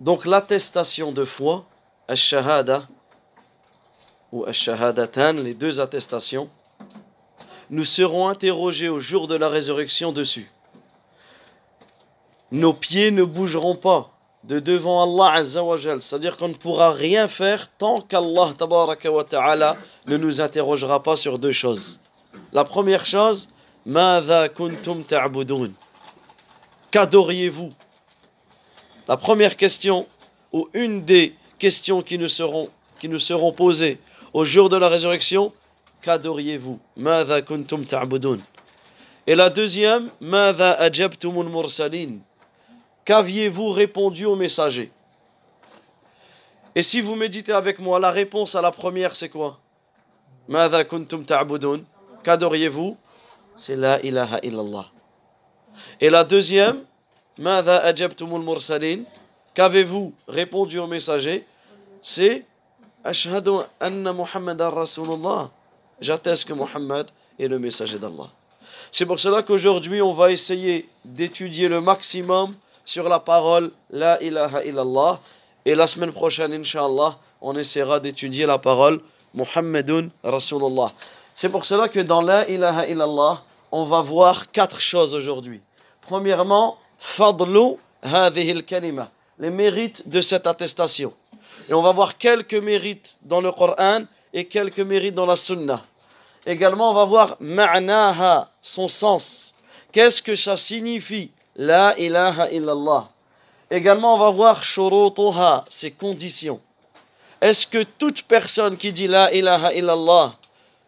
Donc l'attestation de foi, al-shahada ou al-shahadatan, les deux attestations, nous serons interrogés au jour de la résurrection dessus. Nos pieds ne bougeront pas de devant Allah Azzawajal. C'est-à-dire qu'on ne pourra rien faire tant qu'Allah Ta'ala ne nous interrogera pas sur deux choses. La première chose, Qu'adoriez-vous La première question, ou une des questions qui nous seront, posées au jour de la résurrection, qu'adoriez-vous? Et la deuxième, Qu'aviez-vous répondu au messager Et si vous méditez avec moi, la réponse à la première, c'est quoi? Qu'adoriez-vous? C'est la ilaha illallah. Et la deuxième, Qu'avez-vous répondu au messager C'est Ashhadu anna Muhammadan Rasulullah. J'atteste que Muhammad est le messager d'Allah. C'est pour cela qu'aujourd'hui, on va essayer d'étudier le maximum sur la parole La ilaha illallah. Et la semaine prochaine, Inch'Allah, on essaiera d'étudier la parole Muhammadun Rasulullah. C'est pour cela que dans La ilaha illallah, on va voir quatre choses aujourd'hui. Premièrement, Fadlu hadhihi kalima les mérites de cette attestation. Et on va voir quelques mérites dans le Coran et quelques mérites dans la Sunna. Également, on va voir ma'naha, son sens. Qu'est-ce que ça signifie? La ilaha illallah. Également, on va voir shurutuha, ses conditions. Est-ce que toute personne qui dit La ilaha illallah,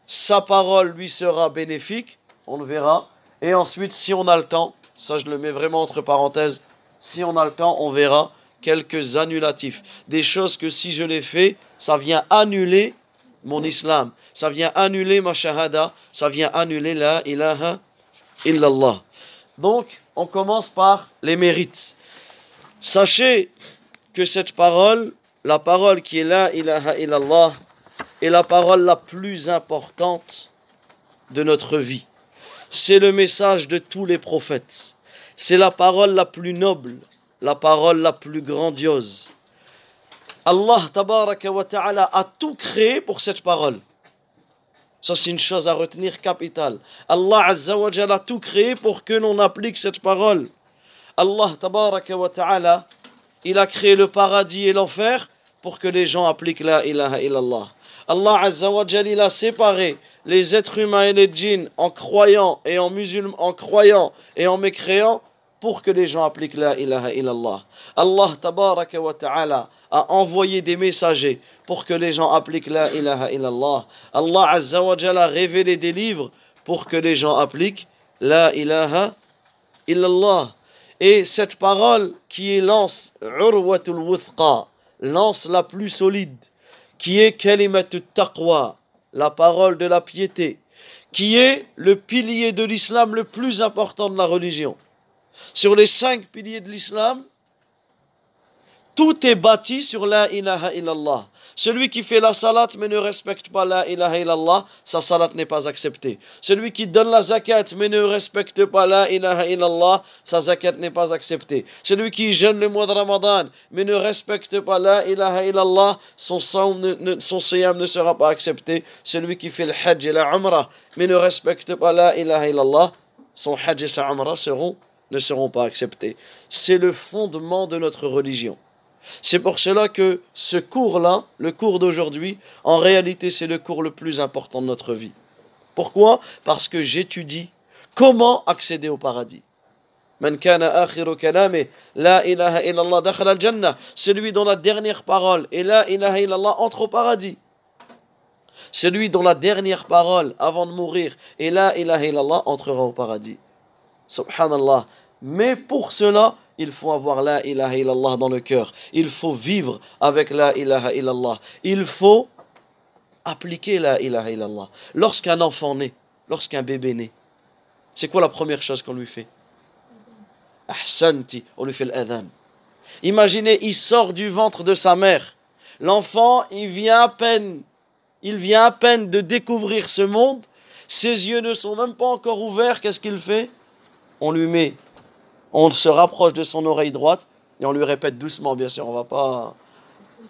sa parole lui sera bénéfique? On le verra. Et ensuite, si on a le temps, ça je le mets vraiment entre parenthèses, si on a le temps, on verra quelques annulatifs. Des choses que si je les fais, ça vient annuler mon islam. Ça vient annuler ma shahada. Ça vient annuler la ilaha illallah. Donc, on commence par les mérites. Sachez que cette parole, la parole qui est la ilaha illallah, est la parole la plus importante de notre vie. C'est le message de tous les prophètes. C'est la parole la plus noble, la parole la plus grandiose. Allah wa ta'ala a tout créé pour cette parole. Ça, c'est une chose à retenir capitale. Allah Azza wa a tout créé pour que l'on applique cette parole. Allah wa ta'ala, il a créé le paradis et l'enfer pour que les gens appliquent la ilaha illallah. Allah Azza wa il a séparé les êtres humains et les djinns en croyant et en musulmans, en croyant et en mécréants pour que les gens appliquent la ilaha illallah. Allah tabaraka wa ta'ala a envoyé des messagers pour que les gens appliquent la ilaha illallah. Allah azza wa a révélé des livres pour que les gens appliquent la ilaha illallah. Et cette parole qui est lance, urwatul wuthqa, lance la plus solide, qui est kalimatut taqwa, la parole de la piété, qui est le pilier de l'islam le plus important de la religion. Sur les cinq piliers de l'islam, tout est bâti sur la ilaha illallah. Celui qui fait la salat mais ne respecte pas la ilaha illallah, sa salat n'est pas acceptée. Celui qui donne la zakat mais ne respecte pas la ilaha illallah, sa zakat n'est pas acceptée. Celui qui jeûne le mois de Ramadan mais ne respecte pas la ilaha illallah, son, son siyam ne sera pas accepté. Celui qui fait le hajj et la mais ne respecte pas la ilaha illallah, son hajj et sa umrah seront ne seront pas acceptés. C'est le fondement de notre religion. C'est pour cela que ce cours-là, le cours d'aujourd'hui, en réalité c'est le cours le plus important de notre vie. Pourquoi? Parce que j'étudie comment accéder au paradis. Celui dont la dernière parole est la ilaha illallah entre au paradis. Celui dont la dernière parole avant de mourir est la ilaha illallah entrera au paradis. Subhanallah. Mais pour cela, il faut avoir la ilaha illallah dans le cœur. Il faut vivre avec la ilaha illallah. Il faut appliquer la ilaha illallah. Lorsqu'un enfant naît, lorsqu'un bébé naît, c'est quoi la première chose qu'on lui fait? Ahsanti, on lui fait l'adhan. Imaginez, il sort du ventre de sa mère. L'enfant, il vient à peine, il vient à peine de découvrir ce monde. Ses yeux ne sont même pas encore ouverts. Qu'est-ce qu'il fait? on lui met, on se rapproche de son oreille droite et on lui répète doucement, bien sûr, on va pas,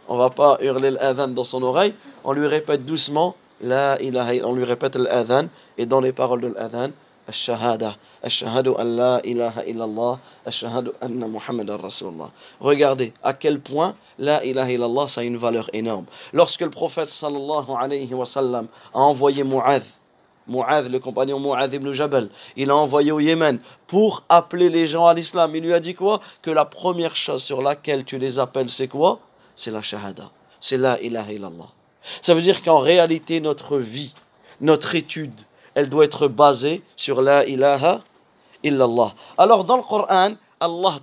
on va pas hurler l'adhan dans son oreille, on lui répète doucement, la ilaha, on lui répète l'adhan, et dans les paroles de l'adhan, الشهادة أشهد أن لا إله إلا الله أشهد أن محمد رسول الله Regardez à quel point la ilaha illallah ça a une valeur énorme. Lorsque le prophète sallallahu alayhi wa sallam a envoyé Mu'adh Mu'adh, le compagnon Mu'adh ibn Jabal, il a envoyé au Yémen pour appeler les gens à l'islam. Il lui a dit quoi? Que la première chose sur laquelle tu les appelles, c'est quoi? C'est la shahada. C'est la ilaha illallah. Ça veut dire qu'en réalité, notre vie, notre étude, elle doit être basée sur la ilaha illallah. Alors dans le Coran, Allah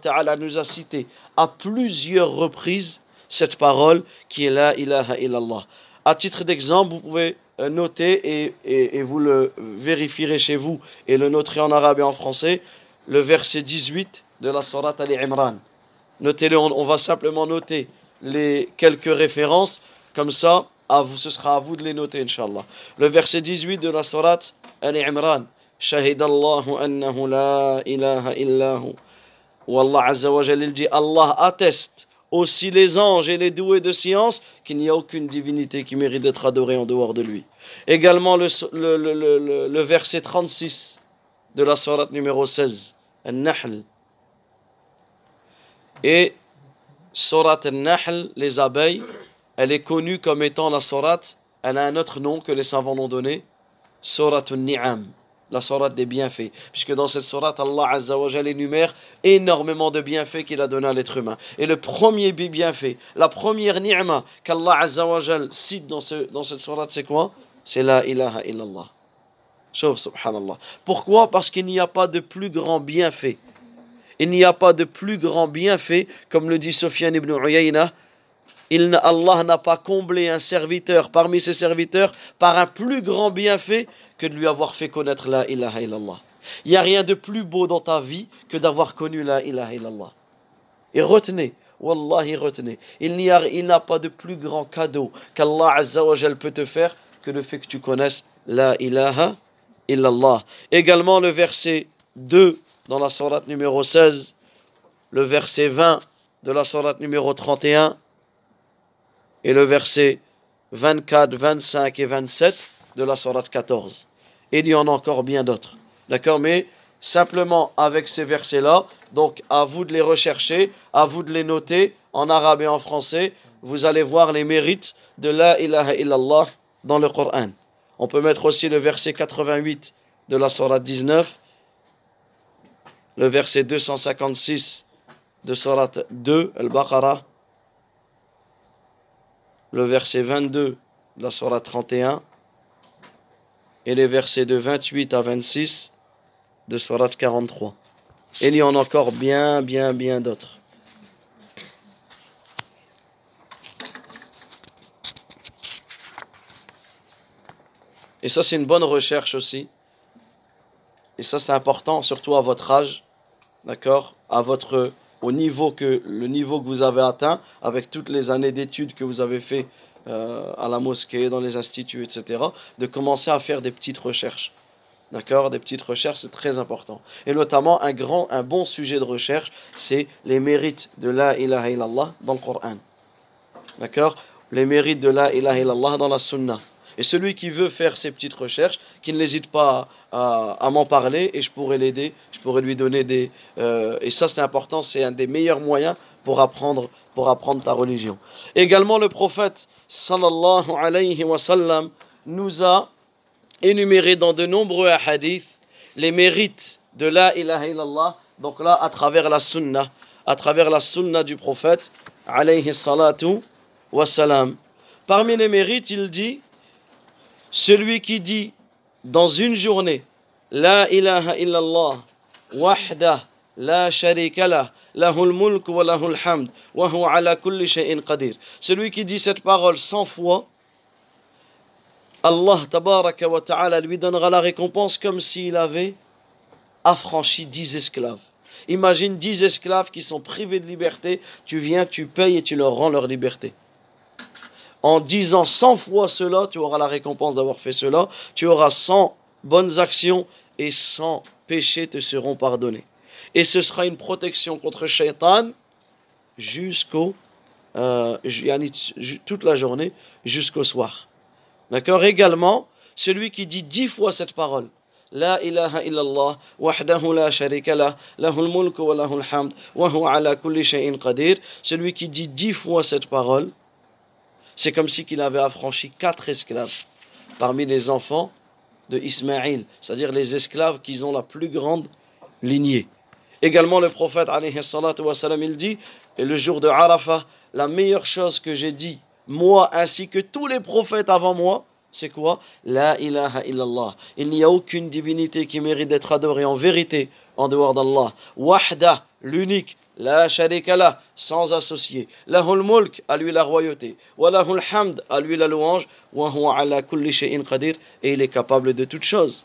ta'ala nous a cité à plusieurs reprises cette parole qui est la ilaha illallah. À titre d'exemple, vous pouvez euh, noter et, et, vous le vérifierez chez vous et le noterez en arabe et en français, le verset 18 de la Surat Al-Imran. Notez-le, on, va simplement noter les quelques références, comme ça, à vous, ce sera à vous de les noter, Inch'Allah. Le verset 18 de la Surat Al-Imran. شهد الله أنه لا إله إلا هو والله عز وجل il dit Allah atteste aussi les anges et les doués de science qu'il n'y a aucune divinité qui mérite d'être adorée en dehors de lui. Également le, verset 36 de la sourate numéro 16, Al-Nahl. Et sourate Al-Nahl, les abeilles, elle est connue comme étant la sourate, elle a un autre nom que les savants l'ont donné, sourate Al-Ni'am la sourate des bienfaits, puisque dans cette sourate, Allah Azza wa énumère énormément de bienfaits qu'il a donné à l'être humain. Et le premier bienfait, la première ni'ma qu'Allah Azza wa cite dans, ce, dans cette sourate, c'est quoi? C'est la ilaha illallah. subhanallah. Pourquoi? Parce qu'il n'y a pas de plus grand bienfait. Il n'y a pas de plus grand bienfait, comme le dit Sofiane ibn Uyayna, Allah n'a pas comblé un serviteur parmi ses serviteurs par un plus grand bienfait que de lui avoir fait connaître la ilaha illallah. Il n'y a rien de plus beau dans ta vie que d'avoir connu la ilaha illallah. Et retenez, wallahi retenez, il n'y a, il n'a pas de plus grand cadeau qu'Allah Azza peut te faire que le fait que tu connaisses la ilaha illallah. Également le verset 2 dans la sourate numéro 16, le verset 20 de la sourate numéro 31 et le verset 24, 25 et 27 de la Sourate 14. Et il y en a encore bien d'autres. D'accord? Mais simplement avec ces versets-là, donc à vous de les rechercher, à vous de les noter en arabe et en français, vous allez voir les mérites de la ilaha illallah dans le Coran. On peut mettre aussi le verset 88 de la Sourate 19, le verset 256 de Sourate 2, Al-Baqarah, le verset 22 de la Surah 31 et les versets de 28 à 26 de Surah 43. Et il y en a encore bien, bien, bien d'autres. Et ça, c'est une bonne recherche aussi. Et ça, c'est important, surtout à votre âge, d'accord À votre au niveau que, le niveau que vous avez atteint, avec toutes les années d'études que vous avez fait euh, à la mosquée, dans les instituts, etc., de commencer à faire des petites recherches. D'accord? Des petites recherches, c'est très important. Et notamment, un, grand, un bon sujet de recherche, c'est les mérites de la ilaha illallah dans le Coran. D'accord? Les mérites de la ilaha illallah dans la sunna. Et celui qui veut faire ses petites recherches, qui n'hésite pas à, m'en parler et je pourrais l'aider, je pourrais lui donner des... Euh, et ça c'est important, c'est un des meilleurs moyens pour apprendre, pour apprendre ta religion. Également le prophète sallallahu alayhi wa sallam nous a énuméré dans de nombreux hadiths les mérites de la ilaha illallah, donc là à travers la sunna, à travers la sunna du prophète alayhi salatu wa salam. Parmi les mérites, il dit celui qui dit dans une journée La ilaha illallah wahda la sharika lah lahul mulk wa lahul hamd wa huwa ala kulli shay'in qadir. Celui qui dit cette parole 100 fois Allah tabaraka wa ta'ala lui donnera la récompense comme s'il avait affranchi 10 esclaves. Imagine 10 esclaves qui sont privés de liberté, tu viens, tu payes et tu leur rends leur liberté en disant 100 fois cela, tu auras la récompense d'avoir fait cela, tu auras 100 bonnes actions et 100 péchés te seront pardonnés. Et ce sera une protection contre Shaitan jusqu'au euh, toute la journée jusqu'au soir. D'accord? Également, celui qui dit dix fois cette parole, La ilaha illallah, wahdahu la sharika la, lahul mulku wa lahul hamd, wa ala kulli shay'in qadir, celui qui dit dix fois cette parole, c'est comme si qu'il avait affranchi quatre esclaves parmi les enfants de Ismaïl, c'est-à-dire les esclaves qui ont la plus grande lignée. Également, le prophète, il dit, et le jour de Arafah, la meilleure chose que j'ai dit, moi ainsi que tous les prophètes avant moi, c'est quoi? La ilaha illallah. Il n'y a aucune divinité qui mérite d'être adorée en vérité en dehors d'Allah. Wahda, l'unique, la sharika sans associé. Lahul mulk, à lui la royauté. Wa lahul hamd, à lui la louange. Wa ala kulli shay'in et il est capable de toutes choses.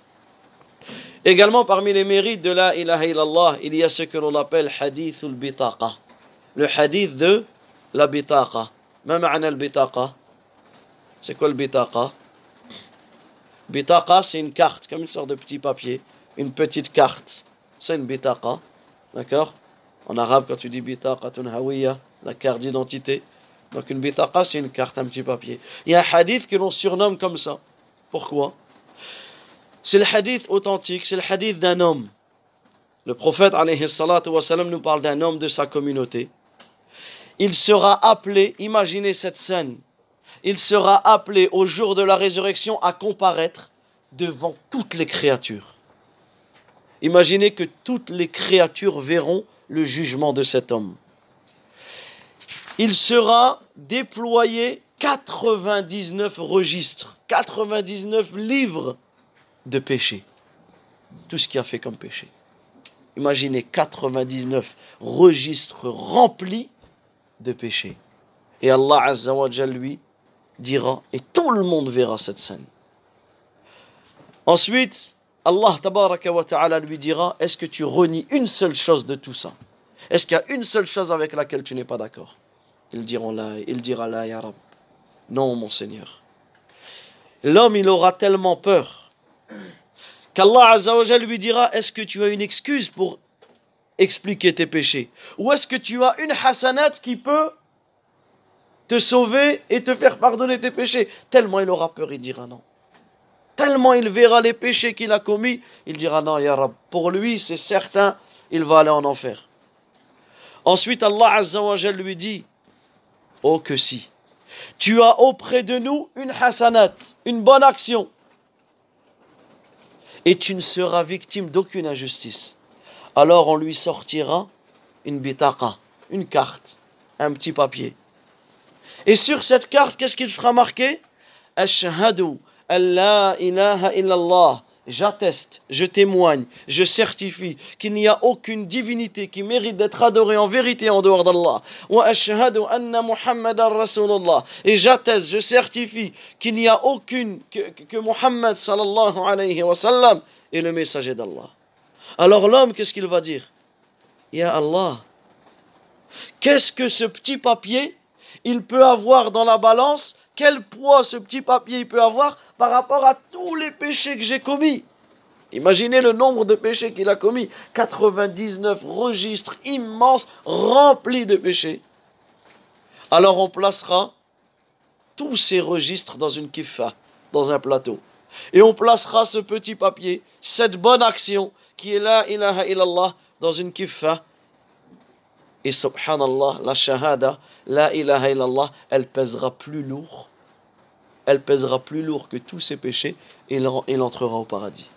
Également parmi les mérites de la ilaha illallah, il y a ce que l'on appelle hadithul bitaqa. Le hadith de la bitaqa. Ma ma'ana al bitaqa? C'est quoi le bitaqa? Bitaqa, c'est une carte, comme une sorte de petit papier. Une petite carte. C'est une bitaqa. D'accord? En arabe, quand tu dis bitaqatun hawiya, la carte d'identité. Donc une bitaqa, c'est une carte, un petit papier. Il y a un hadith que l'on surnomme comme ça. Pourquoi? C'est le hadith authentique, c'est le hadith d'un homme. Le prophète alayhi nous parle d'un homme de sa communauté. Il sera appelé, imaginez cette scène, il sera appelé au jour de la résurrection à comparaître devant toutes les créatures. Imaginez que toutes les créatures verront le jugement de cet homme. Il sera déployé 99 registres, 99 livres de péché. Tout ce qui a fait comme péché. Imaginez 99 registres remplis de péché. Et Allah Azza wa lui dira, et tout le monde verra cette scène. Ensuite, Allah lui dira, est-ce que tu renies une seule chose de tout ça? Est-ce qu'il y a une seule chose avec laquelle tu n'es pas d'accord? Il, il dira la ya. Non, mon Seigneur. L'homme, il aura tellement peur qu'Allah lui dira, est-ce que tu as une excuse pour expliquer tes péchés? Ou est-ce que tu as une hasanat qui peut te sauver et te faire pardonner tes péchés? Tellement il aura peur, il dira non. Tellement il verra les péchés qu'il a commis, il dira non, Ya. Pour lui, c'est certain, il va aller en enfer. Ensuite, Allah Azza wa lui dit Oh que si, tu as auprès de nous une hasanat, une bonne action, et tu ne seras victime d'aucune injustice. Alors on lui sortira une bitaqa, une carte, un petit papier. Et sur cette carte, qu'est-ce qu'il sera marqué? Ashhadu Allah ilaha illallah. J'atteste, je témoigne, je certifie qu'il n'y a aucune divinité qui mérite d'être adorée en vérité en dehors d'Allah. Et j'atteste, je certifie qu'il n'y a aucune, que, que Muhammad sallallahu alayhi wa sallam est le messager d'Allah. Alors l'homme, qu'est-ce qu'il va dire? Ya Allah, qu'est-ce que ce petit papier il peut avoir dans la balance, quel poids ce petit papier peut avoir par rapport à tous les péchés que j'ai commis. Imaginez le nombre de péchés qu'il a commis. 99 registres immenses remplis de péchés. Alors on placera tous ces registres dans une kiffa, dans un plateau. Et on placera ce petit papier, cette bonne action qui est là, ilaha illallah, dans une kiffa et subhanallah, la shahada, la ilaha illallah, elle pèsera plus lourd. Elle pèsera plus lourd que tous ses péchés et il entrera au paradis.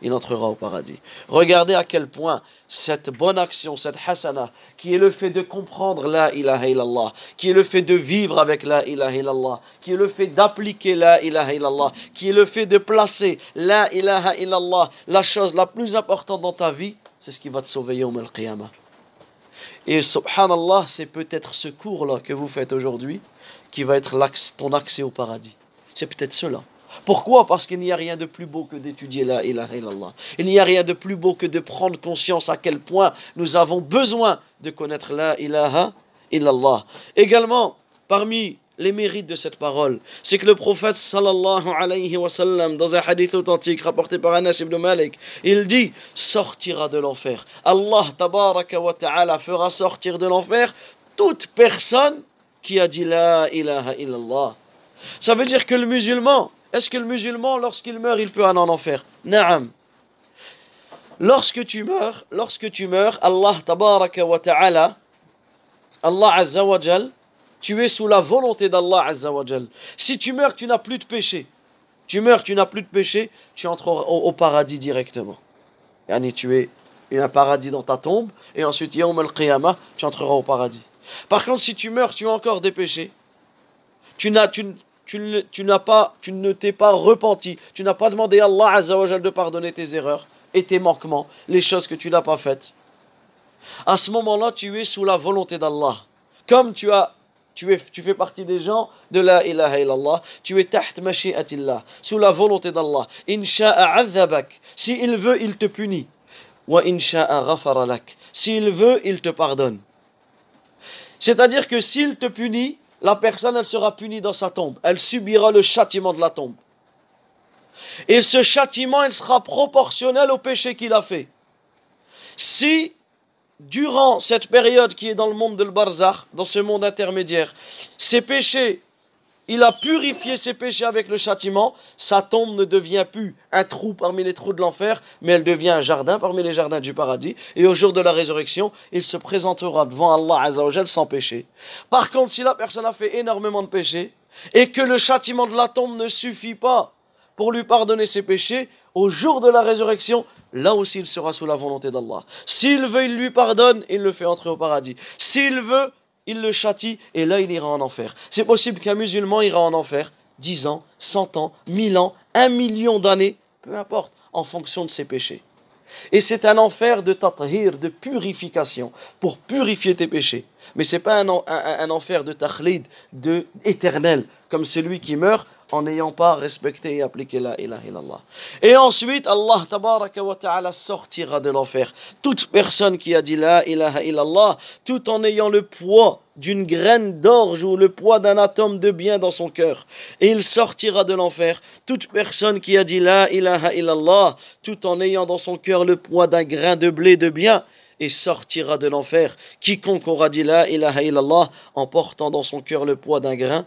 Il entrera au paradis. Regardez à quel point cette bonne action, cette hasana, qui est le fait de comprendre la ilaha illallah, qui est le fait de vivre avec la ilaha illallah, qui est le fait d'appliquer la ilaha illallah, qui est le fait de placer la ilaha illallah, la chose la plus importante dans ta vie, c'est ce qui va te sauver au al-qiyamah. Et subhanallah, c'est peut-être ce cours-là que vous faites aujourd'hui qui va être ton accès au paradis. C'est peut-être cela. Pourquoi? Parce qu'il n'y a rien de plus beau que d'étudier la ilaha illallah. Il n'y a rien de plus beau que de prendre conscience à quel point nous avons besoin de connaître la ilaha illallah. Également, parmi les mérites de cette parole, c'est que le prophète sallallahu alayhi wa sallam, dans un hadith authentique rapporté par Anas ibn Malik, il dit sortira de l'enfer. Allah tabaraka wa ta'ala fera sortir de l'enfer toute personne qui a dit la ilaha illallah. Ça veut dire que le musulman, est-ce que le musulman, lorsqu'il meurt, il peut aller en enfer? Naam. Lorsque tu meurs, lorsque tu meurs, Allah tabaraka wa ta'ala, Allah azza wa jal, tu es sous la volonté d'Allah azza wa jal. Si tu meurs, tu n'as plus de péché. Tu meurs, tu n'as plus de péché, tu entreras au, paradis directement. Yani, tu es un paradis dans ta tombe, et ensuite, yawm al-qiyamah, tu entreras au paradis. Par contre, si tu meurs, tu as encore des péchés. Tu n'as, tu, n'as pas, tu ne t'es pas repenti. Tu n'as pas demandé à Allah azza wa jal de pardonner tes erreurs et tes manquements, les choses que tu n'as pas faites. À ce moment-là, tu es sous la volonté d'Allah. Comme tu as tu, fais partie des gens de la ilaha illallah, tu es taht mashi'atillah, sous la volonté d'Allah. Insha'a azabak, si il veut, il te punit. Wa insha'a ghafara lak, s'il veut, il te pardonne. C'est-à-dire que s'il te punit, la personne, elle sera punie dans sa tombe. Elle subira le châtiment de la tombe. Et ce châtiment, il sera proportionnel au péché qu'il a fait. Si, durant cette période qui est dans le monde de Barzakh, dans ce monde intermédiaire, ses péchés, il a purifié ses péchés avec le châtiment, sa tombe ne devient plus un trou parmi les trous de l'enfer, mais elle devient un jardin parmi les jardins du paradis. Et au jour de la résurrection, il se présentera devant Allah Azzawajal sans péché. Par contre, si la personne a fait énormément de péchés, et que le châtiment de la tombe ne suffit pas pour lui pardonner ses péchés, au jour de la résurrection, là aussi il sera sous la volonté d'Allah. S'il veut, il lui pardonne, il le fait entrer au paradis. S'il veut, il le châtie et là il ira en enfer. C'est possible qu'un musulman ira en enfer 10 ans, 100 ans, 1000 ans, 1 million d'années, peu importe, en fonction de ses péchés. Et c'est un enfer de tathir, de purification, pour purifier tes péchés. Mais ce n'est pas un, un, enfer de takhlid, de éternel, comme celui qui meurt en n'ayant pas respecté et appliqué la ilaha illallah. Et ensuite, Allah tabaraka wa ta'ala sortira de l'enfer. Toute personne qui a dit la ilaha illallah, tout en ayant le poids d'une graine d'orge ou le poids d'un atome de bien dans son cœur. Et il sortira de l'enfer. Toute personne qui a dit la ilaha illallah, tout en ayant dans son cœur le poids d'un grain de blé de bien, et sortira de l'enfer. Quiconque aura dit la ilaha illallah en portant dans son cœur le poids d'un grain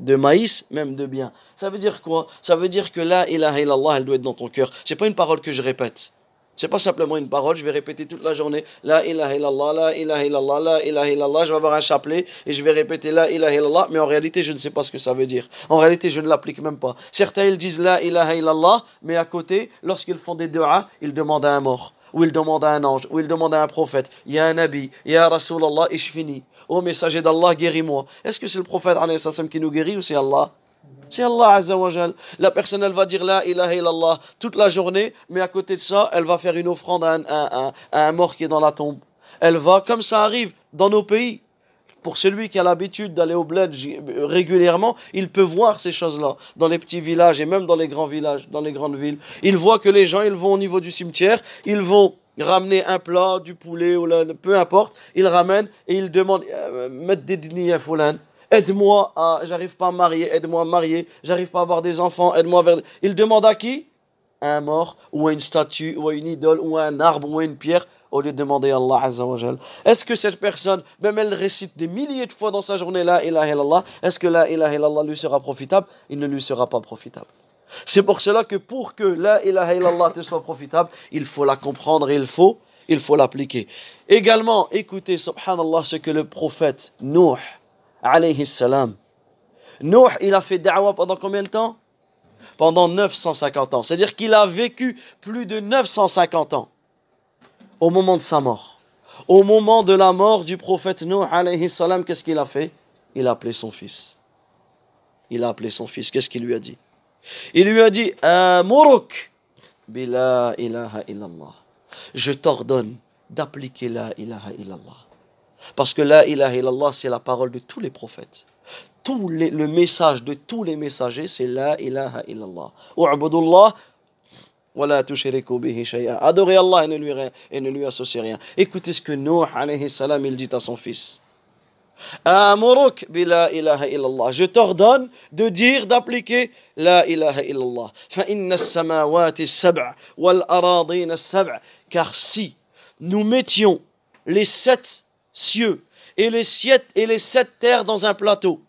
de maïs, même de bien. Ça veut dire quoi? Ça veut dire que la ilaha illallah, elle doit être dans ton cœur. C'est pas une parole que je répète. C'est pas simplement une parole, je vais répéter toute la journée La ilaha illallah, la ilaha illallah, la ilaha illallah. Je vais avoir un chapelet et je vais répéter La ilaha illallah, mais en réalité, je ne sais pas ce que ça veut dire. En réalité, je ne l'applique même pas. Certains, ils disent La ilaha illallah, mais à côté, lorsqu'ils font des du'a, ils demandent à un mort ou ils demandent à un ange, ou ils demandent à un prophète, il y a un nabi, il y a Rasulallah, et je finis. Ô messager d'Allah, guéris-moi. Est-ce que c'est le prophète qui nous guérit ou c'est Allah? C'est Allah Azzawajal. La personne, elle va dire la ilaha illallah toute la journée, mais à côté de ça, elle va faire une offrande à un, à un mort qui est dans la tombe. Elle va, comme ça arrive dans nos pays, pour celui qui a l'habitude d'aller au bled régulièrement, il peut voir ces choses-là dans les petits villages et même dans les grands villages, dans les grandes villes. Il voit que les gens, ils vont au niveau du cimetière, ils vont ramener un plat, du poulet ou peu importe, ils ramènent et ils demandent euh, mettre des aide-moi à j'arrive pas à marier, aide-moi à marier, j'arrive pas à avoir des enfants, aide-moi à vers... Il demande à qui? Un mort ou à une statue ou à une idole ou à un arbre ou à une pierre au lieu de demander à Allah Azza wa Est-ce que cette personne, même elle récite des milliers de fois dans sa journée La ilaha illallah, est-ce que La ilaha illallah lui sera profitable? Il ne lui sera pas profitable. C'est pour cela que pour que La ilaha illallah te soit profitable, il faut la comprendre et il faut il l'appliquer. Également, écoutez, subhanallah, ce que le prophète Nuh, alayhi salam, il a fait da'wah pendant combien de temps? Pendant 950 ans. C'est-à-dire qu'il a vécu plus de 950 ans au moment de sa mort. Au moment de la mort du prophète Nuh, alayhi salam, qu'est-ce qu'il a fait? Il a appelé son fils. Il a appelé son fils. Qu'est-ce qu'il lui a dit? Il lui a dit Amuruk bila ilaha illallah. Je t'ordonne d'appliquer la ilaha illallah. Parce que la ilaha illallah, c'est la parole de tous les prophètes. Tout le message de tous les messagers, c'est la ilaha illallah. Adorez Allah et ne lui, et ne lui associez rien. Écoutez ce que Nuh il dit à son fils. Je t'ordonne de dire, d'appliquer la ilaha illallah. Car si nous mettions les sept cieux et les sept, et les sept terres dans un plateau,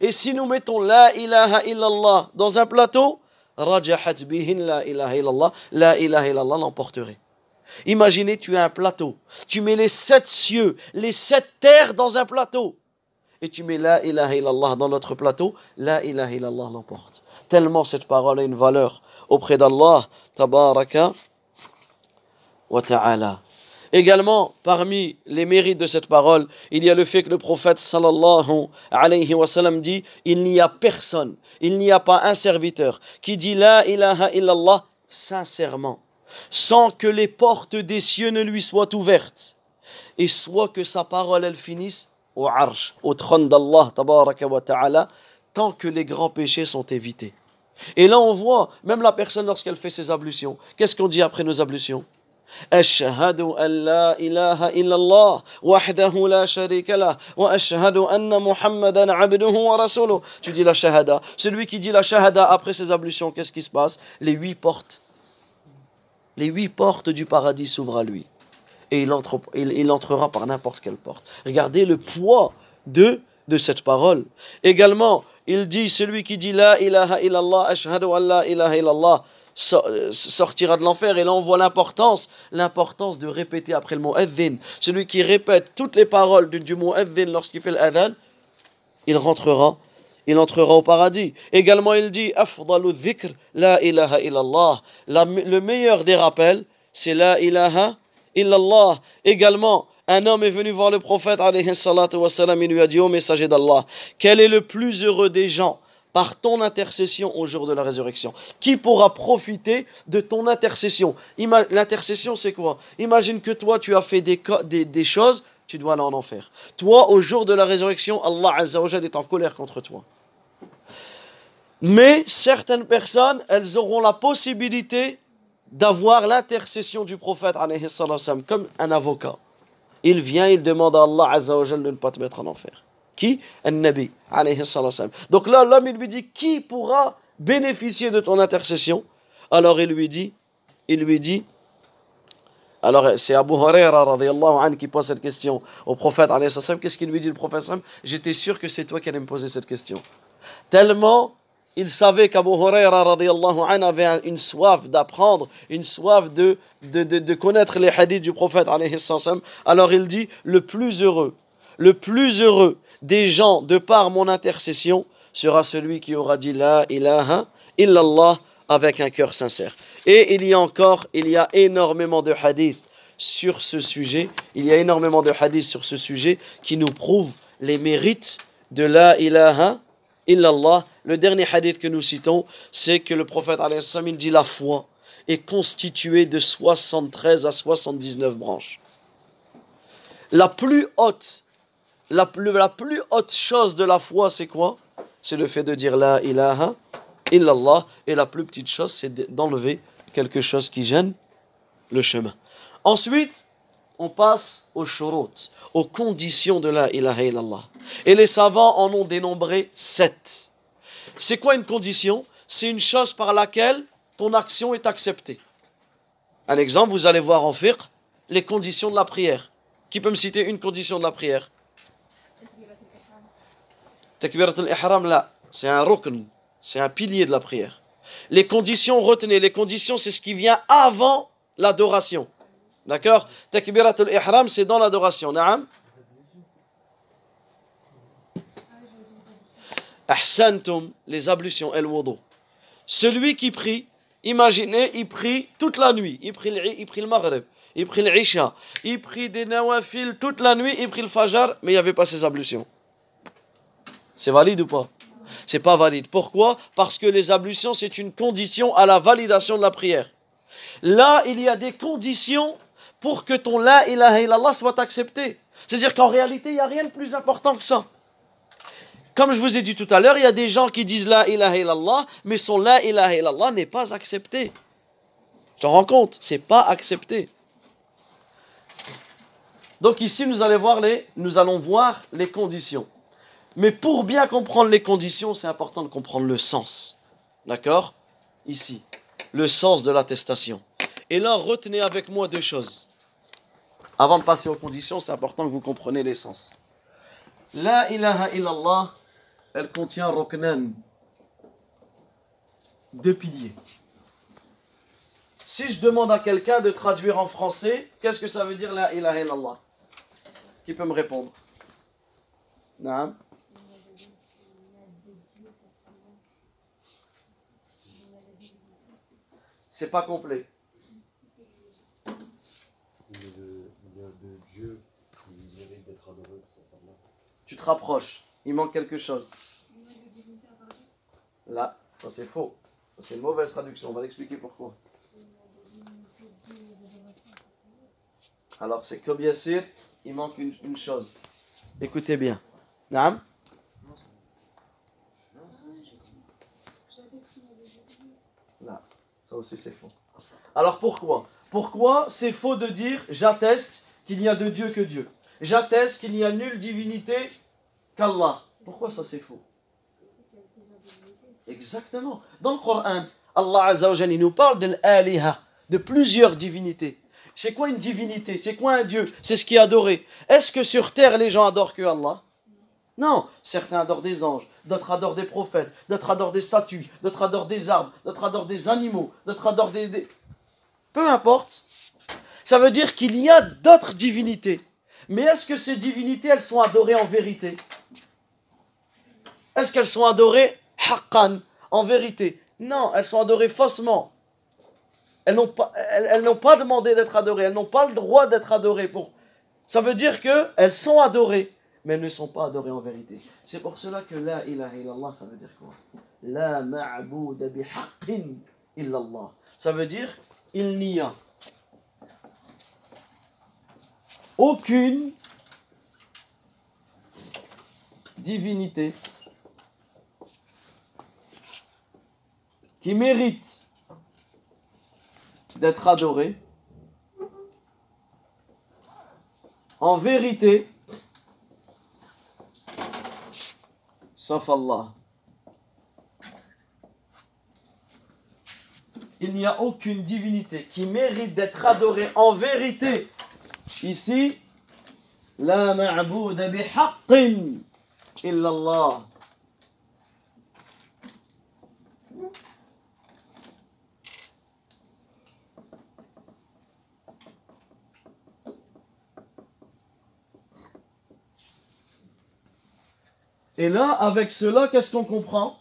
et si nous mettons la ilaha illallah dans un plateau, la ilaha illallah l'emporterait. Imaginez, tu as un plateau. Tu mets les sept cieux, les sept terres dans un plateau. Et tu mets la ilaha illallah dans notre plateau. La ilaha illallah l'emporte. Tellement cette parole a une valeur auprès d'Allah. Tabaraka wa ta'ala. Également, parmi les mérites de cette parole, il y a le fait que le prophète sallallahu alayhi wa sallam dit Il n'y a personne, il n'y a pas un serviteur qui dit La ilaha illallah sincèrement sans que les portes des cieux ne lui soient ouvertes, et soit que sa parole elle finisse au arsh, au trône d'Allah, tant que les grands péchés sont évités. Et là, on voit, même la personne, lorsqu'elle fait ses ablutions, qu'est-ce qu'on dit après nos ablutions? أشهد أن لا إله إلا الله وحده لا شريك له وأشهد أن محمدا عبده ورسوله Tu dis la shahada. Celui qui dit la shahada après ses ablutions, qu'est-ce qui se passe? Les huit portes les huit portes du paradis s'ouvrent à lui. Et il, il, entrera par n'importe quelle porte. Regardez le poids de, de cette parole. Également, il dit, celui qui dit La ilaha illallah, ashhadu an la ilaha illallah, sortira de l'enfer. Et là, on voit l'importance, l'importance de répéter après le mot adhin. Celui qui répète toutes les paroles du, du mot adhin lorsqu'il fait l'adhan, il rentrera il entrera au paradis. Également, il dit Afdalu la ilaha illallah. le meilleur des rappels, c'est la ilaha illallah. Également, un homme est venu voir le prophète, alayhi wassalam, il lui a dit Ô messager d'Allah, quel est le plus heureux des gens par ton intercession au jour de la résurrection? Qui pourra profiter de ton intercession? L'intercession, c'est quoi? Imagine que toi, tu as fait des choses, tu dois aller en enfer. Toi, au jour de la résurrection, Allah Azza est en colère contre toi. Mais certaines personnes, elles auront la possibilité d'avoir l'intercession du prophète comme un avocat. Il vient, il demande à Allah Azza de ne pas te mettre en enfer. Qui? Un Nabi. Donc là, l'homme, lui dit, qui pourra bénéficier de ton intercession? Alors il lui dit, il lui dit, alors c'est Abu Huraira qui pose cette question au prophète Qu'est-ce qu'il lui dit le prophète J'étais sûr que c'est toi qui allais me poser cette question. Tellement il savait qu'Abu Huraira avait une soif d'apprendre, une soif de, de, de, connaître les hadiths du prophète. Alors il dit, le plus heureux, le plus heureux des gens de par mon intercession sera celui qui aura dit La ilaha illallah avec un cœur sincère. Et il y a encore, il y a énormément de hadiths sur ce sujet, il y a énormément de hadiths sur ce sujet qui nous prouvent les mérites de La ilaha illallah. Le dernier hadith que nous citons, c'est que le prophète il dit la foi est constituée de 73 à 79 branches. La plus haute, la, plus haute chose de la foi, c'est quoi? C'est le fait de dire la ilaha illallah. Et la plus petite chose, c'est d'enlever quelque chose qui gêne le chemin. Ensuite, on passe aux shurut, aux conditions de la ilaha illallah. Et les savants en ont dénombré sept. C'est quoi une condition? C'est une chose par laquelle ton action est acceptée. Un exemple, vous allez voir en fiqh les conditions de la prière. Qui peut me citer une condition de la prière? Takbiratul ihram là, c'est un rukn, c'est un pilier de la prière. Les conditions, retenez, les conditions, c'est ce qui vient avant l'adoration. D'accord? Takbiratul ihram, c'est dans l'adoration. Naam Ahsantum, les ablutions, el wudu. Celui qui prie, imaginez, il prie toute la nuit. Il prie, il prie le maghrib, il prie l'isha, il prie des nawafil toute la nuit, il prie le fajr, mais il n'y avait pas ses ablutions. C'est valide ou pas? C'est pas valide. Pourquoi? Parce que les ablutions, c'est une condition à la validation de la prière. Là, il y a des conditions pour que ton la ilaha illallah soit accepté. C'est-à-dire qu'en réalité, il n'y a rien de plus important que ça. Comme je vous ai dit tout à l'heure, il y a des gens qui disent la ilaha illallah, mais son la ilaha illallah n'est pas accepté. Tu te rends compte? C'est pas accepté. Donc ici, nous voir les, nous allons voir les conditions. Mais pour bien comprendre les conditions, c'est important de comprendre le sens. D'accord? Ici, le sens de l'attestation. Et là, retenez avec moi deux choses. Avant de passer aux conditions, c'est important que vous compreniez les sens. La ilaha illallah, elle contient roknan, deux piliers. Si je demande à quelqu'un de traduire en français, qu'est-ce que ça veut dire la ilaha illallah? Qui peut me répondre? Non C'est pas complet. Il y a de Dieu qui mérite d'être adoré. Tu te rapproches. Il manque quelque chose. Là, ça c'est faux. C'est une mauvaise traduction. On va l'expliquer pourquoi. Alors, c'est comme Yassir, il manque une, chose. Écoutez bien. Là, ça aussi c'est faux. Alors pourquoi? Pourquoi c'est faux de dire j'atteste qu'il n'y a de Dieu que Dieu? J'atteste qu'il n'y a nulle divinité qu'Allah. Pourquoi ça c'est faux? Exactement. Dans le Coran, Allah Azzawajal, nous parle de l'aliha, de plusieurs divinités. C'est quoi une divinité? C'est quoi un Dieu? C'est ce qui est adoré. Est-ce que sur terre les gens adorent que Allah? Non. Certains adorent des anges, d'autres adorent des prophètes, d'autres adorent des statues, d'autres adorent des arbres, d'autres adorent des animaux, d'autres adorent des... Peu importe. Ça veut dire qu'il y a d'autres divinités. Mais est-ce que ces divinités, elles sont adorées en vérité? Est-ce qu'elles sont adorées en vérité Non, elles sont adorées faussement. Elles n'ont pas, elles, n'ont pas demandé d'être adorées, elles n'ont pas le droit d'être adorées. Pour... Ça veut dire qu'elles sont adorées, mais elles ne sont pas adorées en vérité. C'est pour cela que la ilaha illallah, ça veut dire quoi? La ma'bouda bihaqqin illallah. Ça veut dire il n'y a aucune divinité qui mérite d'être adoré en vérité sauf Allah. Il n'y a aucune divinité qui mérite d'être adorée en vérité Ici, la ma'bouda bihaqqin illallah. Et là, avec cela, qu'est-ce qu'on comprend?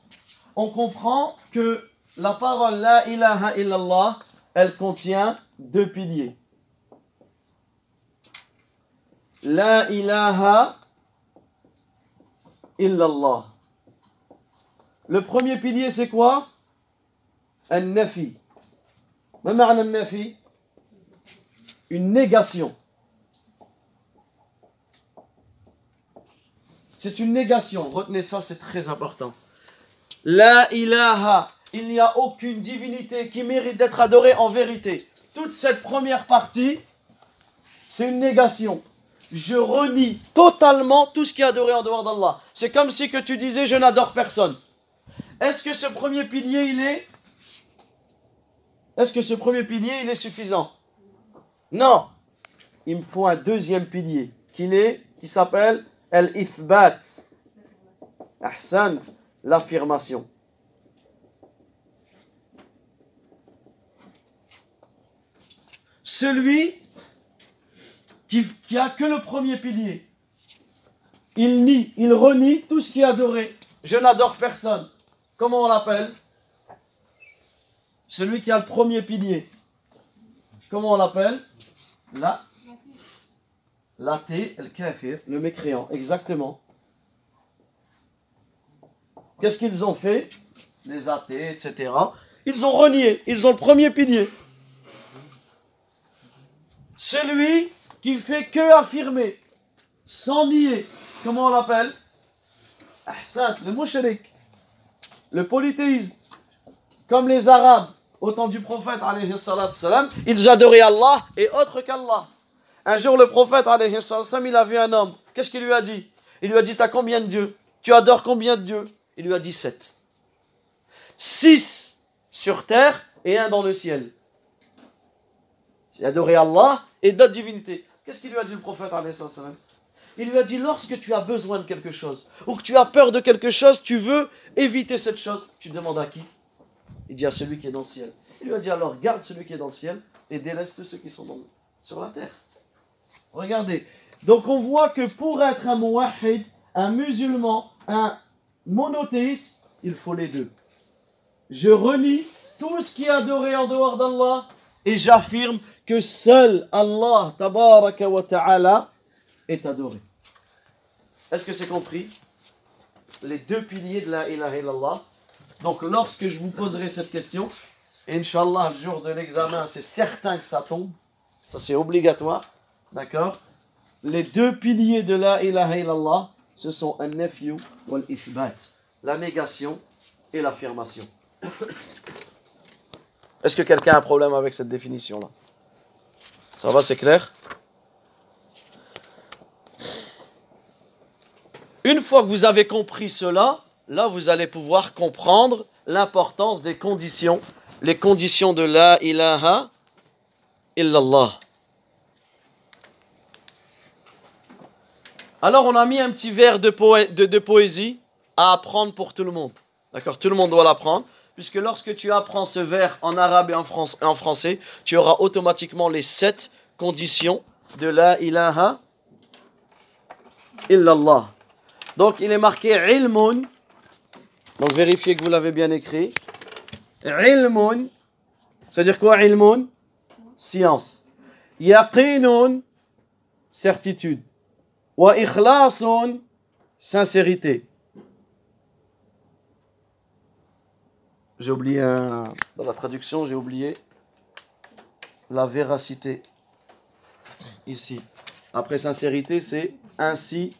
On comprend que la parole La ilaha illallah, elle contient deux piliers. La ilaha illallah. Le premier pilier, c'est quoi? Un-nafi. nafi Une négation. C'est une négation. Retenez ça, c'est très important. La ilaha. Il n'y a aucune divinité qui mérite d'être adorée en vérité. Toute cette première partie, c'est une négation je renie totalement tout ce qui est adoré en dehors d'Allah. C'est comme si que tu disais je n'adore personne. Est-ce que ce premier pilier il est Est-ce que ce premier pilier il est suffisant? Non. Il me faut un deuxième pilier qui est qui s'appelle al-ithbat. Ahsan, l'affirmation. Celui qui, qui a que le premier pilier. Il nie, il renie tout ce qui est adoré. Je n'adore personne. Comment on l'appelle? Celui qui a le premier pilier. Comment on l'appelle? La L'athée, le kafir, le mécréant, exactement. Qu'est-ce qu'ils ont fait? Les athées, etc. Ils ont renié, ils ont le premier pilier. Celui qui fait que affirmer, sans nier. Comment on l'appelle? Le mushrik, le polythéisme, comme les Arabes au temps du prophète, ils adoraient Allah et autre qu'Allah. Un jour, le prophète, il a vu un homme. Qu'est-ce qu'il lui a dit? Il lui a dit, tu as combien de dieux? Tu adores combien de dieux? Il lui a dit sept. Six sur terre et un dans le ciel. A adoré Allah et d'autres divinités. Qu'est-ce qu'il lui a dit le prophète il lui a dit, lorsque tu as besoin de quelque chose, ou que tu as peur de quelque chose, tu veux éviter cette chose, tu demandes à qui? Il dit à celui qui est dans le ciel. Il lui a dit, alors garde celui qui est dans le ciel et tous ceux qui sont sur la terre. Regardez. Donc on voit que pour être un muwahid, un musulman, un monothéiste, il faut les deux. Je renie tout ce qui est adoré en dehors d'Allah et j'affirme que seul Allah tabaraka wa ta'ala est adoré. Est-ce que c'est compris? Les deux piliers de la ilaha illallah. Donc lorsque je vous poserai cette question, Inch'Allah, le jour de l'examen, c'est certain que ça tombe. Ça, c'est obligatoire. D'accord? Les deux piliers de la ilaha illallah, ce sont un nefyu ou ithbat. La négation et l'affirmation. Est-ce que quelqu'un a un problème avec cette définition-là? Ça va, c'est clair? Une fois que vous avez compris cela, là vous allez pouvoir comprendre l'importance des conditions, les conditions de la ilaha illallah. Alors on a mis un petit vers de, poésie à apprendre pour tout le monde. D'accord Tout le monde doit l'apprendre. Puisque lorsque tu apprends ce vers en arabe et en, français, tu auras automatiquement les sept conditions de la ilaha illallah. Donc il est marqué ilmun. Donc vérifiez que vous l'avez bien écrit. Ilmun. C'est-à-dire quoi ilmun? Science. Yaqinun. Certitude. Wa ikhlasun. Sincérité. J'ai oublié. Dans la traduction, j'ai oublié la véracité. Ici. Après sincérité, c'est ainsi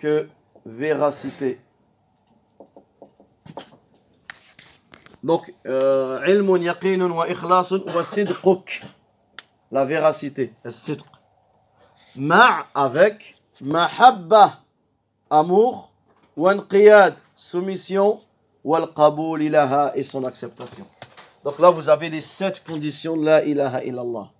que véracité. Donc, euh, ilmun yaqinun wa ikhlasun wa sidquk. La véracité. Ma' avec mahabba, amour, wa soumission, wa al ilaha et son acceptation. Donc là, vous avez les sept conditions de la ilaha illallah.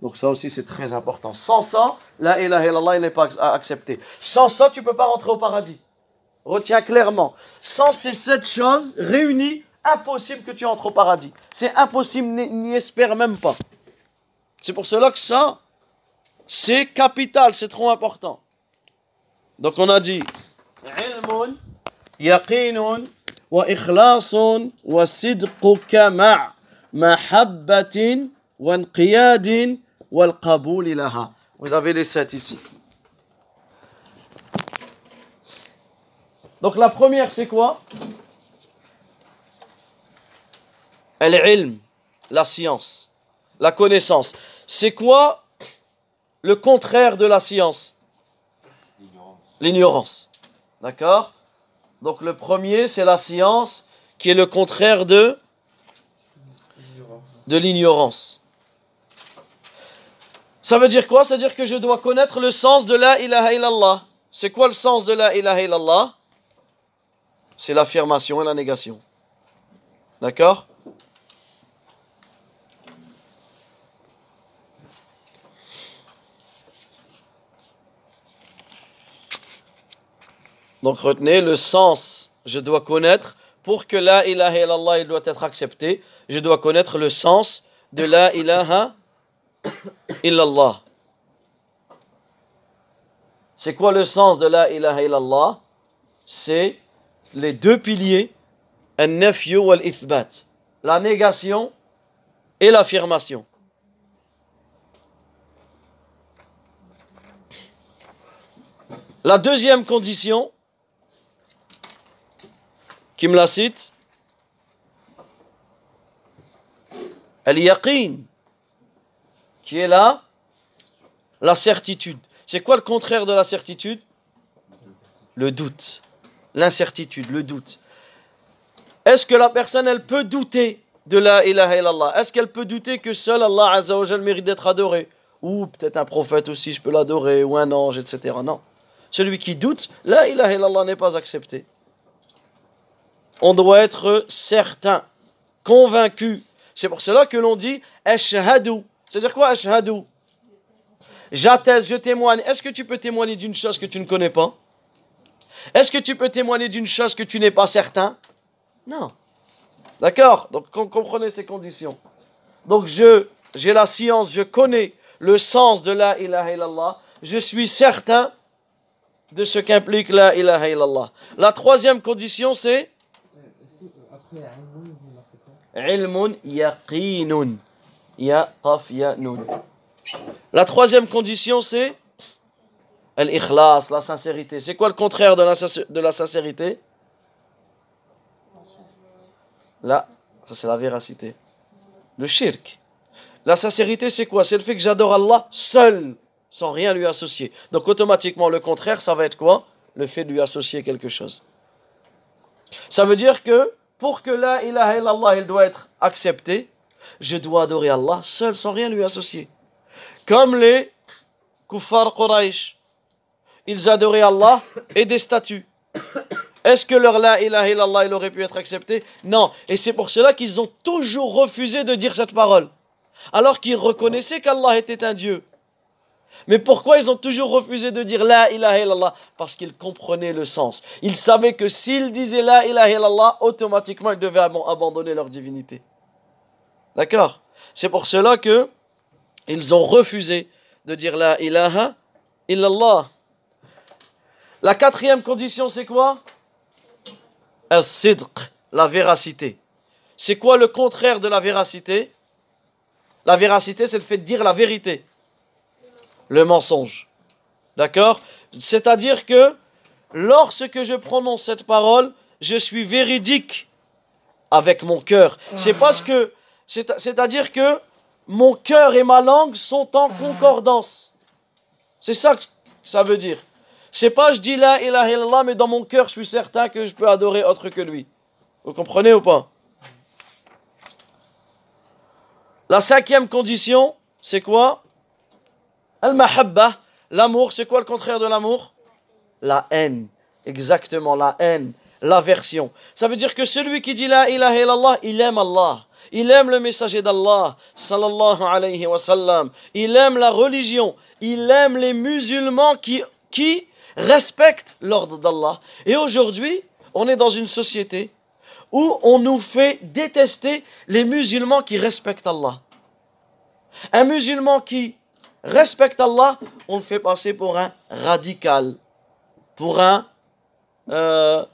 Donc ça aussi c'est très important. Sans ça, la ilaha illallah n'est pas accepté. Sans ça, tu ne peux pas rentrer au paradis. Retiens clairement. Sans ces sept choses réunies, impossible que tu entres au paradis. C'est impossible, n'y espère même pas. C'est pour cela que ça, c'est capital, c'est trop important. Donc on a dit vous avez les sept ici. Donc la première, c'est quoi? Al-ilm, la science, la connaissance. C'est quoi le contraire de la science? L'ignorance. D'accord? Donc le premier, c'est la science qui est le contraire de de l'ignorance. Ça veut dire quoi? Ça veut dire que je dois connaître le sens de la ilaha illallah. C'est quoi le sens de la ilaha illallah? C'est l'affirmation et la négation. D'accord? Donc retenez le sens, je dois connaître, pour que la ilaha illallah il doit être accepté, je dois connaître le sens de la ilaha illallah. C'est quoi le sens de la ilaha illallah? C'est les deux piliers, al-nafyu wal-ithbat, la négation et l'affirmation. La deuxième condition, qui me la cite, al-yaqin, qui est là? La certitude. C'est quoi le contraire de la certitude? Le doute. L'incertitude, le doute. Est-ce que la personne, elle peut douter de la ilaha illallah? Est-ce qu'elle peut douter que seul Allah Azzawajal mérite d'être adoré? Ou peut-être un prophète aussi, je peux l'adorer, ou un ange, etc. Non. Celui qui doute, la ilaha illallah n'est pas accepté. On doit être certain, convaincu. C'est pour cela que l'on dit ashhadu. C'est-à-dire quoi ashhadu? J'atteste, je témoigne. Est-ce que tu peux témoigner d'une chose que tu ne connais pas? Est-ce que tu peux témoigner d'une chose que tu n'es pas certain? Non. D'accord? Donc comprenez ces conditions. Donc je j'ai la science, je connais le sens de la ilaha illallah. Je suis certain de ce qu'implique la ilaha illallah. La troisième condition c'est La troisième condition c'est al-ikhlas, la sincérité. C'est quoi le contraire de la, de la sincérité? Là, ça c'est la véracité. Le shirk. La sincérité, c'est quoi? C'est le fait que j'adore Allah seul, sans rien lui associer. Donc automatiquement, le contraire, ça va être quoi? Le fait de lui associer quelque chose. Ça veut dire que pour que la ilaha illallah, il doit être accepté, je dois adorer Allah seul, sans rien lui associer. Comme les kuffar Quraysh. Ils adoraient Allah et des statues. Est-ce que leur la ilaha illallah il aurait pu être accepté Non. Et c'est pour cela qu'ils ont toujours refusé de dire cette parole. Alors qu'ils reconnaissaient qu'Allah était un Dieu. Mais pourquoi ils ont toujours refusé de dire la ilaha illallah? Parce qu'ils comprenaient le sens. Ils savaient que s'ils disaient la ilaha illallah, automatiquement ils devaient abandonner leur divinité. D'accord? C'est pour cela que ils ont refusé de dire la ilaha illallah. La quatrième condition, c'est quoi? La véracité. C'est quoi le contraire de la véracité? La véracité, c'est le fait de dire la vérité. Le mensonge. D'accord? C'est-à-dire que lorsque je prononce cette parole, je suis véridique avec mon cœur. C'est parce que, c'est-à-dire que mon cœur et ma langue sont en concordance. C'est ça que ça veut dire. C'est pas je dis la ilaha illallah, mais dans mon cœur, je suis certain que je peux adorer autre que lui. Vous comprenez ou pas? La cinquième condition, c'est quoi? Al-mahabba, l'amour, c'est quoi le contraire de l'amour? La haine. Exactement, la haine, l'aversion. Ça veut dire que celui qui dit la ilaha illallah, il aime Allah. Il aime le messager d'Allah, sallallahu alayhi wa sallam. Il aime la religion. Il aime les musulmans qui, qui respecte l'ordre d'Allah. Et aujourd'hui, on est dans une société où on nous fait détester les musulmans qui respectent Allah. Un musulman qui respecte Allah, on le fait passer pour un radical, pour un euh,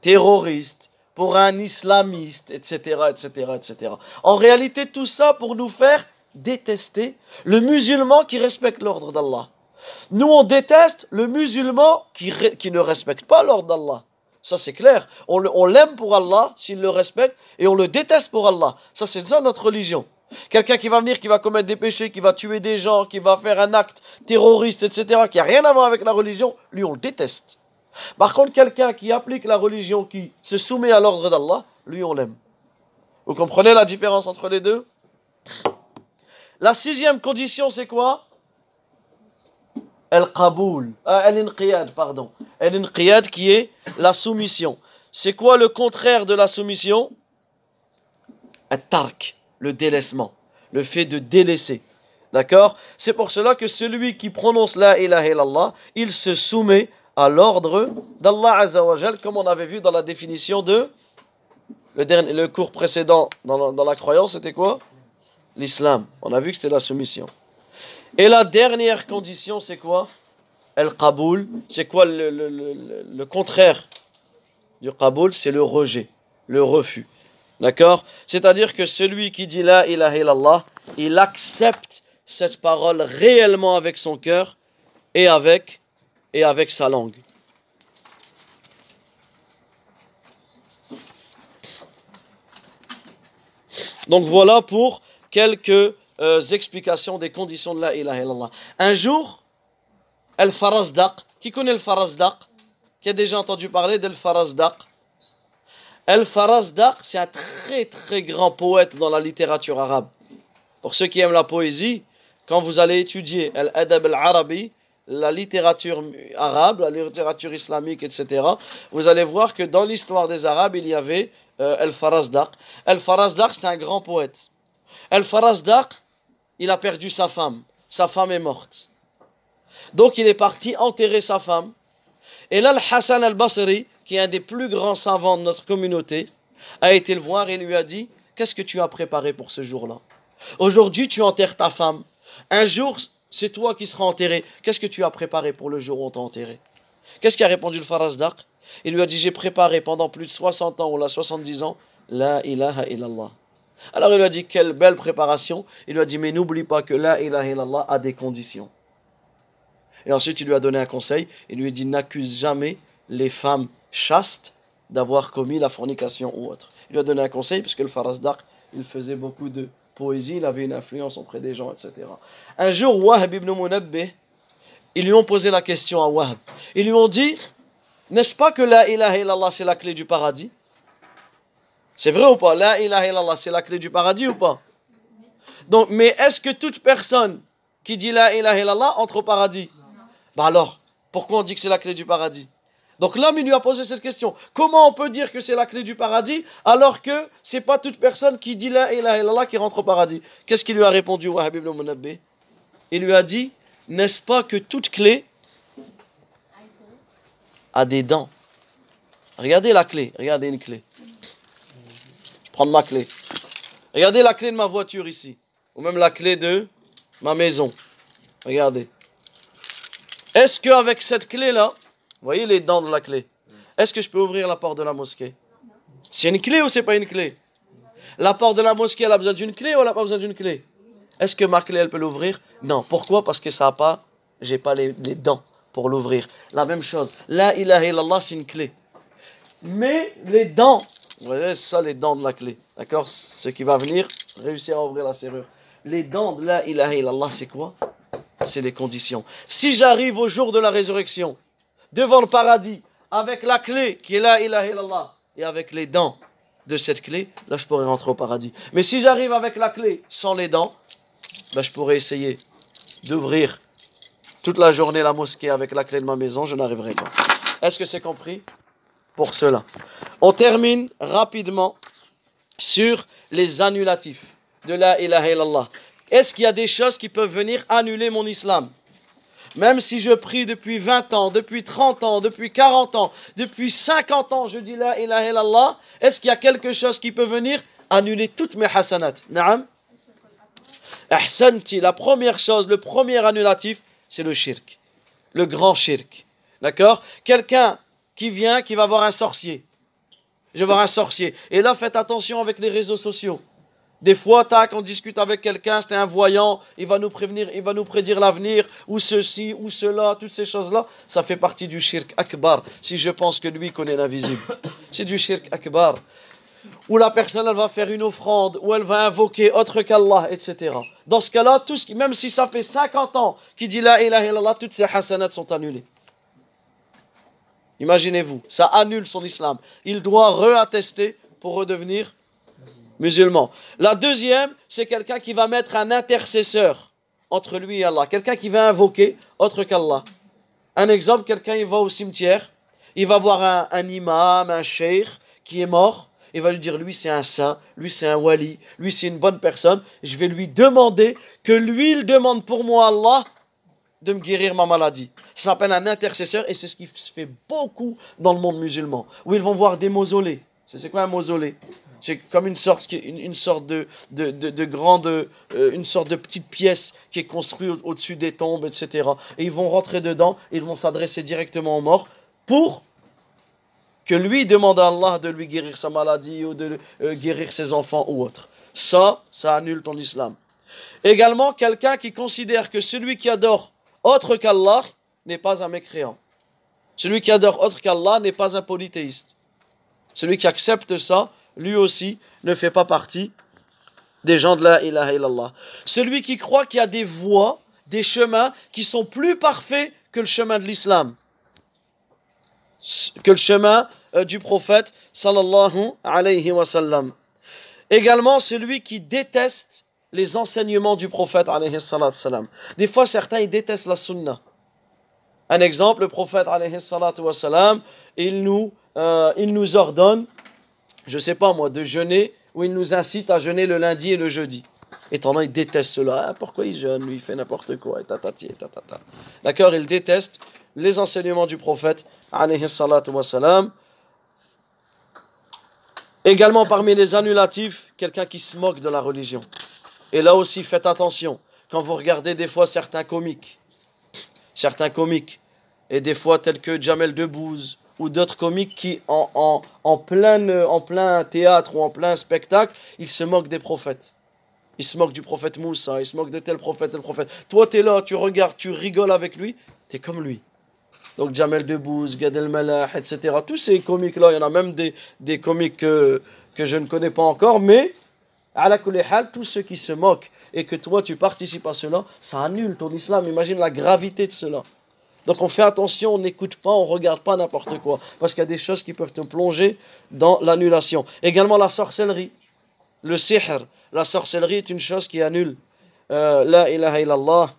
terroriste, pour un islamiste, etc., etc., etc. En réalité, tout ça pour nous faire détester le musulman qui respecte l'ordre d'Allah. Nous, on déteste le musulman qui, qui ne respecte pas l'ordre d'Allah. Ça, c'est clair. On, on l'aime pour Allah s'il le respecte et on le déteste pour Allah. Ça, c'est ça notre religion. Quelqu'un qui va venir, qui va commettre des péchés, qui va tuer des gens, qui va faire un acte terroriste, etc., qui n'a rien à voir avec la religion, lui, on déteste. Par contre, quelqu'un qui applique la religion, qui se soumet à l'ordre d'Allah, lui, on l'aime. Vous comprenez la différence entre les deux? La sixième condition, c'est quoi? Al-Qaboul, euh, Al-Inqiyad, pardon. Al-Inqiyad qui est la soumission. C'est quoi le contraire de la soumission? Al-Tark, le délaissement, le fait de délaisser. D'accord? C'est pour cela que celui qui prononce la ilaha illallah, il se soumet à l'ordre d'Allah Azzawajal, comme on avait vu dans la définition de le, dernier, cours précédent dans la croyance, c'était quoi? L'islam. On a vu que c'était la soumission. Et la dernière condition, c'est quoi? El Qaboul. C'est quoi le, contraire du Qaboul? C'est le rejet, le refus. D'accord? C'est-à-dire que celui qui dit la ilaha illallah, il accepte cette parole réellement avec son cœur et avec, sa langue. Donc voilà pour quelques euh, explications des conditions de la ilaha illallah. Un jour, El Farazdaq, qui connaît le Farazdaq Qui a déjà entendu parler d'El Farazdaq Al-Farazdaq, c'est un très très grand poète dans la littérature arabe. Pour ceux qui aiment la poésie, quand vous allez étudier Al-Adab al-Arabi, la littérature arabe, la littérature islamique, etc., vous allez voir que dans l'histoire des Arabes, il y avait euh, Al-Farazdaq. Al-Farazdaq, c'est un grand poète. Al-Farazdaq, il a perdu sa femme. Sa femme est morte. Donc il est parti enterrer sa femme. Et là, le Hassan al-Basri, qui est un des plus grands savants de notre communauté, a été le voir et lui a dit Qu'est-ce que tu as préparé pour ce jour-là? Aujourd'hui, tu enterres ta femme. Un jour, c'est toi qui seras enterré. Qu'est-ce que tu as préparé pour le jour où on t'a enterré? Qu'est-ce qu'a répondu le Farazdaq Il lui a dit J'ai préparé pendant plus de 60 ans ou là 70 ans La ilaha illallah. Alors il lui a dit Quelle belle préparation. Il lui a dit Mais n'oublie pas que La ilaha illallah a des conditions. Et ensuite, il lui a donné un conseil. Il lui a dit N'accuse jamais les femmes chastes d'avoir commis la fornication ou autre. Il lui a donné un conseil, puisque le Farazdaq, il faisait beaucoup de poésie, il avait une influence auprès des gens, etc. Un jour, Wahab ibn Munabbih, ils lui ont posé la question à Wahab. Ils lui ont dit N'est-ce pas que la ilaha illallah c'est la clé du paradis? C'est vrai ou pas? La ilaha illallah c'est la clé du paradis ou pas? Donc, mais est-ce que toute personne qui dit la ilaha illallah entre au paradis? Bah alors, pourquoi on dit que c'est la clé du paradis? Donc l'homme, lui a posé cette question. Comment on peut dire que c'est la clé du paradis alors que c'est pas toute personne qui dit la ilaha illallah qui rentre au paradis? Qu'est-ce qu'il lui a répondu, Wahab ibn Il lui a dit N'est-ce pas que toute clé a des dents? Regardez la clé, regardez une clé. Je prends ma clé. Regardez la clé de ma voiture ici. Ou même la clé de ma maison. Regardez. Est-ce qu'avec cette clé-là, vous voyez les dents de la clé. Est-ce que je peux ouvrir la porte de la mosquée? C'est une clé ou c'est pas une clé? La porte de la mosquée, elle a besoin d'une clé ou elle n'a pas besoin d'une clé? Est-ce que ma clé, elle peut l'ouvrir? Non. Pourquoi? Parce que ça n'a pas, j'ai pas les, dents pour l'ouvrir. La même chose. La ilaha illallah, c'est une clé. Mais les dents, vous voyez, ça les dents de la clé. D'accord? Ce qui va venir, réussir à ouvrir la serrure. Les dents de la ilaha illallah, c'est quoi? C'est les conditions. Si j'arrive au jour de la résurrection, devant le paradis avec la clé qui est là, ilaha illallah, et avec les dents de cette clé, là je pourrais rentrer au paradis. Mais si j'arrive avec la clé sans les dents, là je pourrais essayer d'ouvrir toute la journée la mosquée avec la clé de ma maison, je n'arriverai pas. Est-ce que c'est compris? Pour cela. On termine rapidement sur les annulatifs de la ilaha illallah. Est-ce qu'il y a des choses qui peuvent venir annuler mon islam? Même si je prie depuis 20 ans, depuis 30 ans, depuis 40 ans, depuis 50 ans, je dis la ilaha illallah, est-ce qu'il y a quelque chose qui peut venir? Annuler toutes mes hasanat Naam Ahsanti, la première chose, le premier annulatif, c'est le shirk. Le grand shirk. D'accord? Quelqu'un qui vient, qui va voir un sorcier. Je vais voir un sorcier. Et là, faites attention avec les réseaux sociaux. Des fois, tac, on discute avec quelqu'un, c'est un voyant, il va nous prévenir, il va nous prédire l'avenir, ou ceci, ou cela, toutes ces choses-là. Ça fait partie du shirk akbar, si je pense que lui connaît l'invisible. C'est du shirk akbar. Où la personne, elle va faire une offrande, ou elle va invoquer autre qu'Allah, etc. Dans ce cas-là, tout ce même si ça fait 50 ans qu'il dit la ilaha illallah, toutes ces hasanats sont annulées. Imaginez-vous, ça annule son islam. Il doit reattester pour redevenir musulman. La deuxième, c'est quelqu'un qui va mettre un intercesseur entre lui et Allah. Quelqu'un qui va invoquer autre qu'Allah. Un exemple, quelqu'un il va au cimetière, il va voir un, imam, un sheikh qui est mort, il va lui dire lui c'est un saint, lui c'est un wali, lui c'est une bonne personne, je vais lui demander que lui il demande pour moi Allah de me guérir ma maladie. Ça s'appelle un intercesseur et c'est ce qui se fait beaucoup dans le monde musulman, où ils vont voir des mausolées. C'est quoi un mausolée? C'est comme une sorte, une, sorte de, grande, euh, une sorte de petite pièce qui est construite au-dessus des tombes, etc. Et ils vont rentrer dedans, ils vont s'adresser directement aux morts pour que lui demande à Allah de lui guérir sa maladie ou de euh, guérir ses enfants ou autre. Ça, ça annule ton islam. Également, quelqu'un qui considère que celui qui adore autre qu'Allah n'est pas un mécréant. Celui qui adore autre qu'Allah n'est pas un polythéiste. Celui qui accepte ça, lui aussi ne fait pas partie des gens de la ilaha illallah. Celui qui croit qu'il y a des voies, des chemins qui sont plus parfaits que le chemin de l'islam. Que le chemin euh, du prophète sallallahu alayhi wa sallam. Également celui qui déteste les enseignements du prophète alayhi sallam. Des fois certains ils détestent la sunna. Un exemple, le prophète alayhi sallam, il nous, euh, il nous ordonne, je sais pas moi, de jeûner ou il nous incite à jeûner le lundi et le jeudi. Étant donné il déteste cela. Ah, pourquoi il jeûne Lui, il fait n'importe quoi. D'accord Il déteste les enseignements du prophète, alayhi Également parmi les annulatifs, quelqu'un qui se moque de la religion. Et là aussi, faites attention. Quand vous regardez des fois certains comiques, certains comiques, et des fois tels que Jamel Debbouze, ou d'autres comiques qui, en, en, en, plein, en plein théâtre ou en plein spectacle, ils se moquent des prophètes. Il se moque du prophète Moussa, il se moque de tel prophète, tel prophète. Toi, tu es là, tu regardes, tu rigoles avec lui, tu es comme lui. Donc Jamel Debbouze, Gad El-Malah, etc. Tous ces comiques-là, il y en a même des, des comiques que, que je ne connais pas encore, mais à la tous ceux qui se moquent et que toi tu participes à cela, ça annule ton islam. Imagine la gravité de cela. Donc on fait attention, on n'écoute pas, on regarde pas n'importe quoi. Parce qu'il y a des choses qui peuvent te plonger dans l'annulation. Également la sorcellerie. Le sihr, la sorcellerie est une chose qui annule euh, la ilaha illallah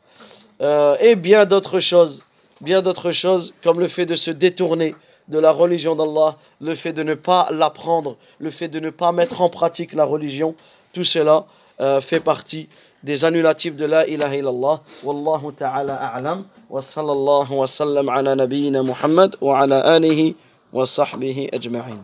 euh, et bien d'autres choses, bien d'autres choses comme le fait de se détourner de la religion d'Allah, le fait de ne pas l'apprendre, le fait de ne pas mettre en pratique la religion, tout cela euh, fait partie des annulatifs de la ilaha illallah. Wallahu ta'ala a'lam wa sallallahu wa sallam ala nabiyyina Muhammad wa ala alihi wa sahbihi ajma'in.